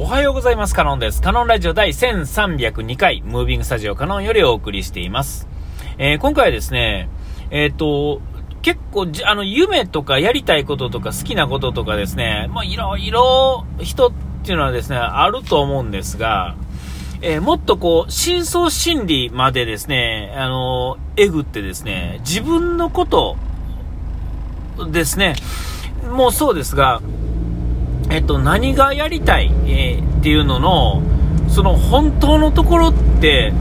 おはようございます。カノンです。カノンラジオ第1302回、ムービングスタジオカノンよりお送りしています。えー、今回はですね、えっ、ー、と、結構じ、あの、夢とかやりたいこととか好きなこととかですね、まあ、いろいろ人っていうのはですね、あると思うんですが、えー、もっとこう、深層心理までですね、あの、えぐってですね、自分のことですね、もうそうですが、えっと、何がやりたい、えー、っていうのの、その本当のところって、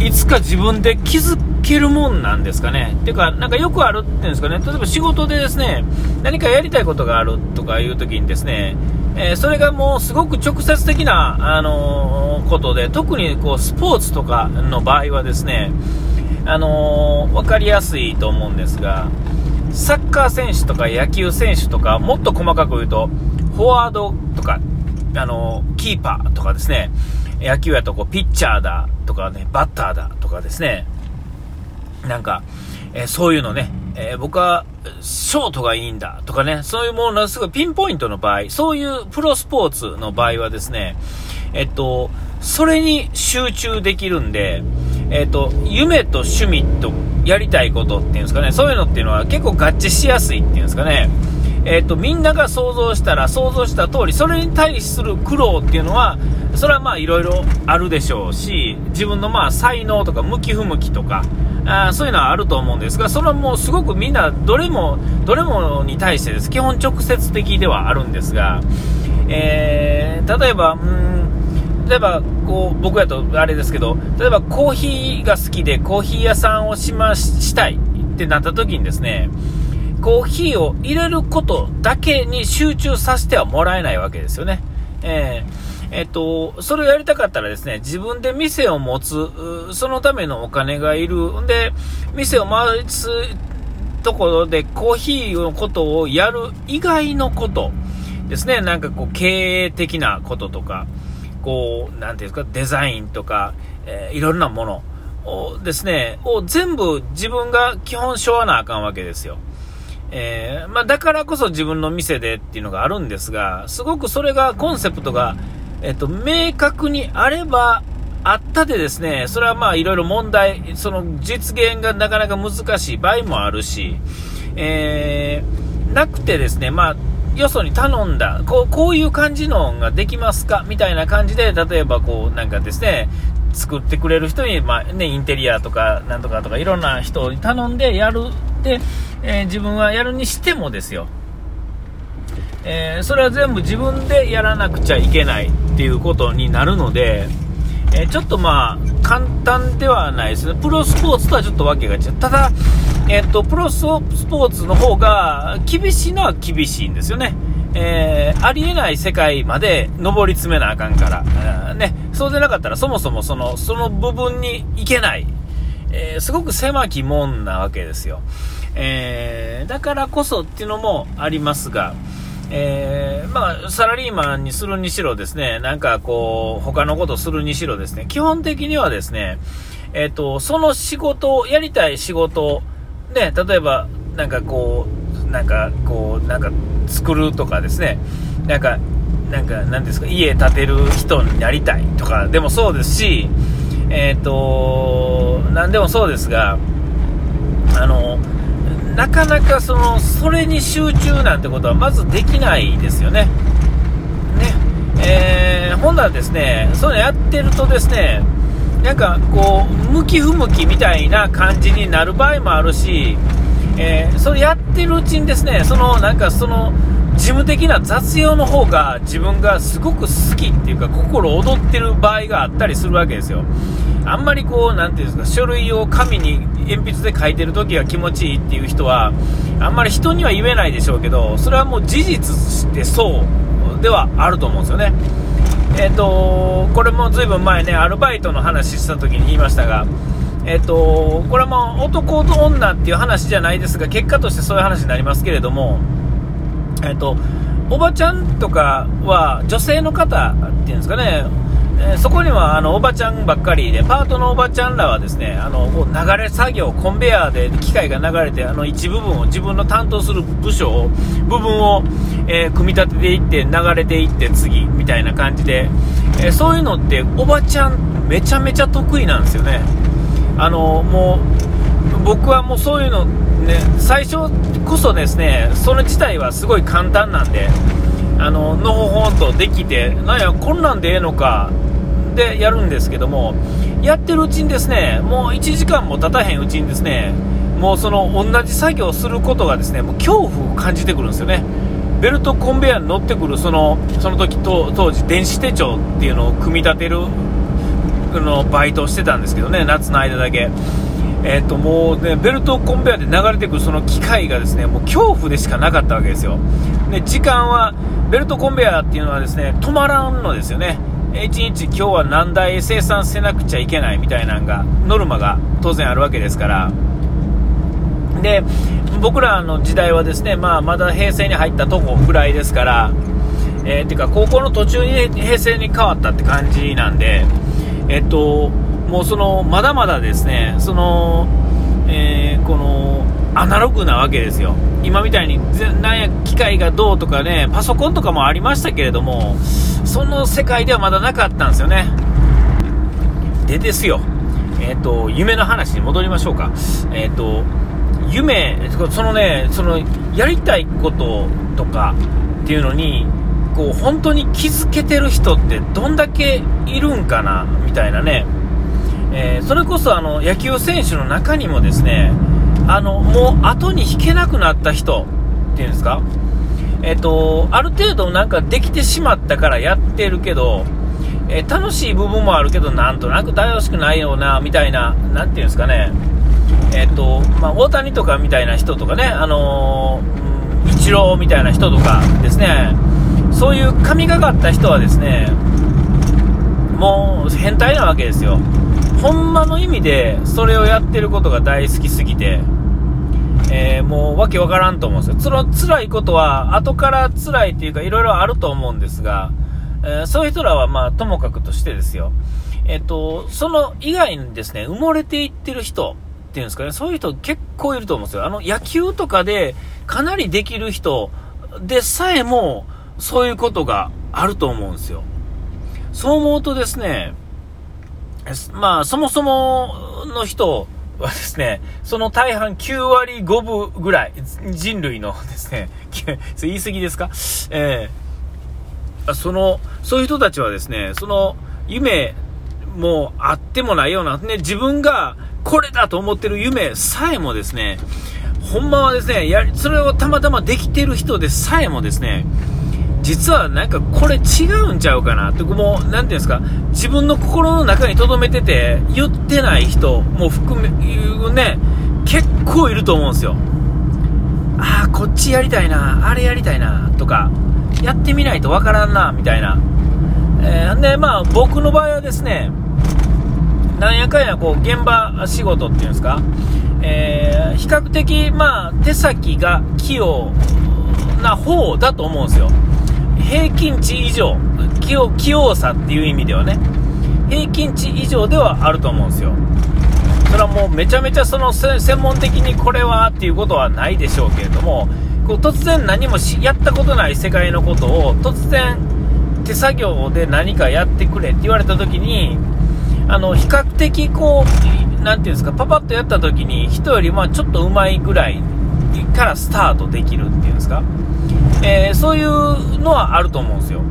いつか自分で気づけるもんなんですかね？っていうか、なんかよくあるっていうんですかね、例えば仕事でですね、何かやりたいことがあるとかいう時にですね、えー、それがもうすごく直接的な、あのー、ことで、特にこうスポーツとかの場合はですね、あのー、分かりやすいと思うんですが、サッカー選手とか野球選手とか、もっと細かく言うと、フォワードとか、あの、キーパーとかですね、野球やとこう、ピッチャーだとかね、バッターだとかですね、なんか、えー、そういうのね、えー、僕はショートがいいんだとかね、そういうものがすごいピンポイントの場合、そういうプロスポーツの場合はですね、えっと、それに集中できるんで、えっと、夢と趣味とやりたいことっていうんですかね、そういうのっていうのは結構合致しやすいっていうんですかね、えっと、みんなが想像したら想像した通り、それに対する苦労っていうのは、それはまあいろいろあるでしょうし、自分のまあ才能とか向き不向きとか、あそういうのはあると思うんですが、それはもうすごくみんな、どれも、どれもに対してです。基本直接的ではあるんですが、えー、例えば、うん、例えば、こう、僕やとあれですけど、例えばコーヒーが好きでコーヒー屋さんをしま、したいってなった時にですね、コーヒーを入れることだけに集中させてはもらえないわけですよね。えーえっと、それをやりたかったらですね、自分で店を持つ、そのためのお金がいる。んで、店を回すところでコーヒーのことをやる以外のことですね、なんかこう、経営的なこととか、こう、なんていうんですか、デザインとか、えー、いろんなものをですね、を全部自分が基本しょわなあかんわけですよ。えー、まあ、だからこそ自分の店でっていうのがあるんですが、すごくそれがコンセプトがえっと、明確にあれば、あったでですね、それはまあいろいろ問題、その実現がなかなか難しい場合もあるし、えー、なくてですね、まあ、よそに頼んだ、こうこういう感じのができますかみたいな感じで、例えばこう、なんかですね、作ってくれる人に、まあね、インテリアとか、なんとかとか、いろんな人に頼んでやる。で、えー、自分はやるにしてもですよ。えー、それは全部自分でやらなくちゃいけないっていうことになるので、えー、ちょっとまあ、簡単ではないですね。プロスポーツとはちょっとわけが違う。ただ、えっ、と、プロスポーツの方が厳しいのは厳しいんですよね。えー、ありえない世界まで上り詰めなあかんから、ね、そうでなかったらそもそもその、その部分に行けない。えー、すごく狭きもんなわけですよ。えー、だからこそっていうのもありますが、えー、まあ、サラリーマンにするにしろですね、なんかこう、他のことするにしろですね、基本的にはですね、えっ、と、その仕事を、やりたい仕事、ね、例えば、なんかこう、なんかこう、なんか作るとかですね、なんか、なんか、なんですか、家建てる人になりたいとかでもそうですし、えっ、ー、と、なんでもそうですが、あの、なかなかそのそれに集中なんてことはまずできないですよね。ね。えー、ほんならですね、そういうのやってるとですね、なんかこう、向き不向きみたいな感じになる場合もあるし、えー、それやってるうちにですね、そのなんかその、事務的な雑用の方が自分がすごく好きっていうか心躍ってる場合があったりするわけですよ。あんまりこう、なんていうんですか、書類を紙に鉛筆で書いてる時が気持ちいいっていう人は、あんまり人には言えないでしょうけど、それはもう事実してそうではあると思うんですよね。えっ、ー、と、これもずいぶん前ね、アルバイトの話した時に言いましたが、えっ、と、これはもう男と女っていう話じゃないですが、結果としてそういう話になりますけれども、えっ、と、おばちゃんとかは女性の方っていうんですかね、えー、そこにはあのおばちゃんばっかりで、パートのおばちゃんらはですね、あの流れ作業、コンベヤーで機械が流れて、あの一部分を自分の担当する部署を、部分を、えー、組み立てていって、流れていって次みたいな感じで、えー、そういうのっておばちゃんめちゃめちゃ得意なんですよね。あのもう僕はもうそういうのね、最初こそですね、それ自体はすごい簡単なんで、あののほほんとできて、なんや、こんなんでええのかでやるんですけども、やってるうちにですね、もう1時間も経たへんうちにですね、もうその同じ作業をすることがですね、もう恐怖を感じてくるんですよね。ベルトコンベヤーに乗ってくるそのその時当時電子手帳っていうのを組み立てるのバイトをしてたんですけどね夏の間だけ。えー、ともうねベルトコンベヤーで流れてくるその機械がですねもう恐怖でしかなかったわけですよ。で時間はベルトコンベヤーっていうのはですね止まらんのですよね。1日今日は何台生産せなくちゃいけないみたいなのがノルマが当然あるわけですから。で僕らの時代はですね、まあ、まだ平成に入ったとこぐらいですから、えー、てか高校の途中に平成に変わったって感じなんで、えっと、もうそのまだまだですねその、えー、このアナログなわけですよ。今みたいになんや機械がどうとかねパソコンとかもありましたけれどもその世界ではまだなかったんですよね。でですよ。えっ、ー、と夢の話に戻りましょうか。えっ、ー、と夢そのねそのやりたいこととかっていうのにこう本当に気づけてる人ってどんだけいるんかなみたいなね。えー、それこそあの野球選手の中にもですねあのもう後に引けなくなった人っていうんですか、えーと、ある程度なんかできてしまったからやってるけど、えー、楽しい部分もあるけどなんとなく楽しくないよなみたいな、なんていうんですかね、えーとまあ、大谷とかみたいな人とかね、あのー、イチローみたいな人とかですね、そういう神がかった人はですね、もう変態なわけですよ。ほんまの意味でそれをやってることが大好きすぎて、えー、もうわけわからんと思うんですよ。つら辛いことは後から辛いっていうかいろいろあると思うんですが、えー、そういう人らはまあともかくとしてですよ。えっ、ー、と、その以外にですね、埋もれていってる人っていうんですかね、そういう人結構いると思うんですよ。あの野球とかでかなりできる人でさえもそういうことがあると思うんですよ。そう思うとですね、まあ、そもそもの人はですね、その大半9割5分ぐらい、人類のですね、言い過ぎですか？えー、その、そういう人たちはですね、その夢もあってもないような、ね、自分がこれだと思ってる夢さえもですね、ほんまはですね、やそれをたまたまできてる人でさえもですね、実はなんかこれ違うんちゃうかなって、もう、なていうんですか、自分の心の中に留めてて、言ってない人も含め、ね、結構いると思うんですよ。ああ、こっちやりたいな、あれやりたいな、とか、やってみないとわからんな、みたいな。えー、で、まあ、僕の場合はですね、なんやかんや、こう、現場仕事っていうんですか、えー、比較的、まあ、手先が器用な方だと思うんですよ。平均値以上器用、器用さっていう意味ではね、平均値以上ではあると思うんですよ。それはもうめちゃめちゃその専門的にこれはっていうことはないでしょうけれども、こう突然何もやったことない世界のことを突然手作業で何かやってくれって言われた時に、あの、比較的こう、なんていうんですか、パパッとやった時に人よりまあちょっと上手いぐらいからスタートできるっていうんですか。えー、そういうのはあると思うんですよ。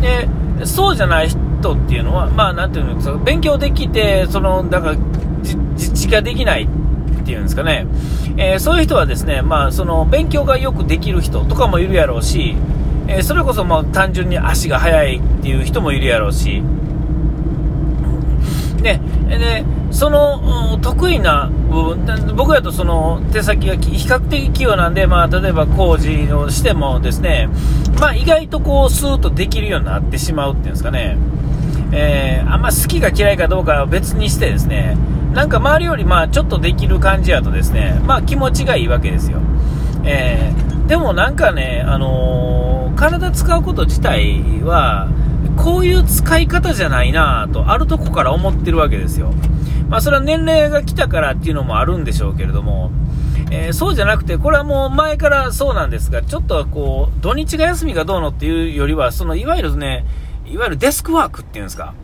で、そうじゃない人っていうのは、まあ、なんていうの、勉強できて、その、だから、実地ができないっていうんですかね。えー、そういう人はですね、まあ、その、勉強がよくできる人とかもいるやろうし、えー、それこそもう単純に足が速いっていう人もいるやろうし、ね、で、その得意な部分、僕だとその手先が比較的器用なんで、まあ、例えば工事をしてもですね、まあ、意外とこうスーッとできるようになってしまうっていうんですかね、えー、あんま好きが嫌いかどうかは別にしてですね、なんか周りよりまあちょっとできる感じやとですね、まあ気持ちがいいわけですよ。えー、でもなんかね、あのー、体使うこと自体は、こういう使い方じゃないなと、あるとこから思ってるわけですよ。まあ、それは年齢が来たからっていうのもあるんでしょうけれども、えー、そうじゃなくて、これはもう前からそうなんですが、ちょっとこう、土日が休みがどうのっていうよりは、その、いわゆるね、いわゆるデスクワークっていうんですか。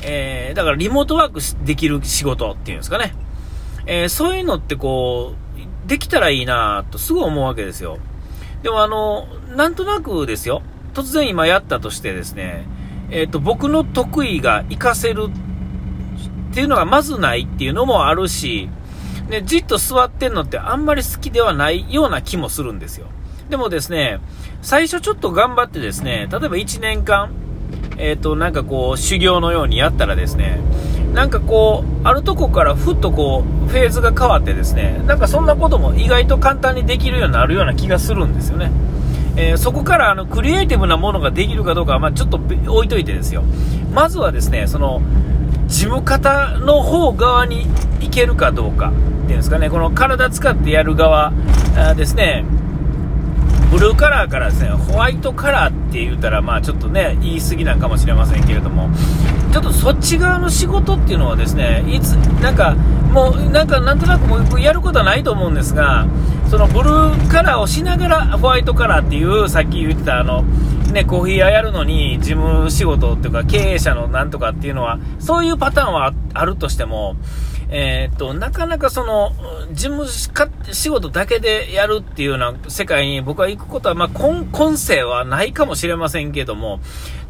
えー、だからリモートワークできる仕事っていうんですかね。えー、そういうのってこう、できたらいいなとすぐ思うわけですよ。でもあの、なんとなくですよ。突然今やったとしてですね、えっ、と、僕の得意が活かせるっていうのがまずないっていうのもあるし、ね、じっと座ってんのってあんまり好きではないような気もするんですよ。でもですね、最初ちょっと頑張ってですね、例えば1年間、えっ、ー、と、なんかこう、修行のようにやったらですね、なんかこう、あるとこからふっとこう、フェーズが変わってですね、なんかそんなことも意外と簡単にできるようになるような気がするんですよね。えー、そこからあのクリエイティブなものができるかどうかは、まあ、ちょっと置いといてですよ。まずはですね、その、事務方の方側に行けるかどうかっていうんですかね、この体使ってやる側ですね、ブルーカラーからですね、ホワイトカラーって言ったら、まあちょっとね、言い過ぎなんかもしれませんけれども、ちょっとそっち側の仕事っていうのはですね、いつ、なんか、もう、なんか、なんとなくもうやることはないと思うんですが、そのブルーカラーをしながらホワイトカラーっていう、さっき言ってたあの、ね、コーヒー屋やるのに事務仕事っていうか経営者のなんとかっていうのは、そういうパターンはあるとしても、えー、っと、なかなかその、事務仕事だけでやるっていうような世界に僕は行くことは、まあ、今、今世はないかもしれませんけども、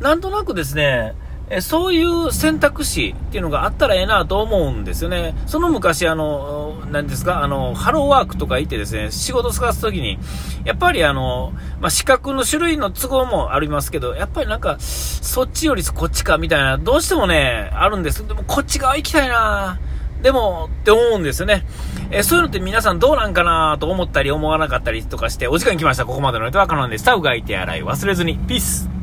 なんとなくですね、えそういう選択肢っていうのがあったらええなと思うんですよね。その昔、あの、何ですか、あの、ハローワークとか行ってですね、仕事探すときに、やっぱりあの、まあ、資格の種類の都合もありますけど、やっぱりなんか、そっちよりこっちかみたいな、どうしてもね、あるんです。でもこっち側行きたいなでも、って思うんですよね。えそういうのって皆さんどうなんかなと思ったり思わなかったりとかして、お時間来ました。ここまでのネタはカノンでした。うがいて洗い忘れずに。ピース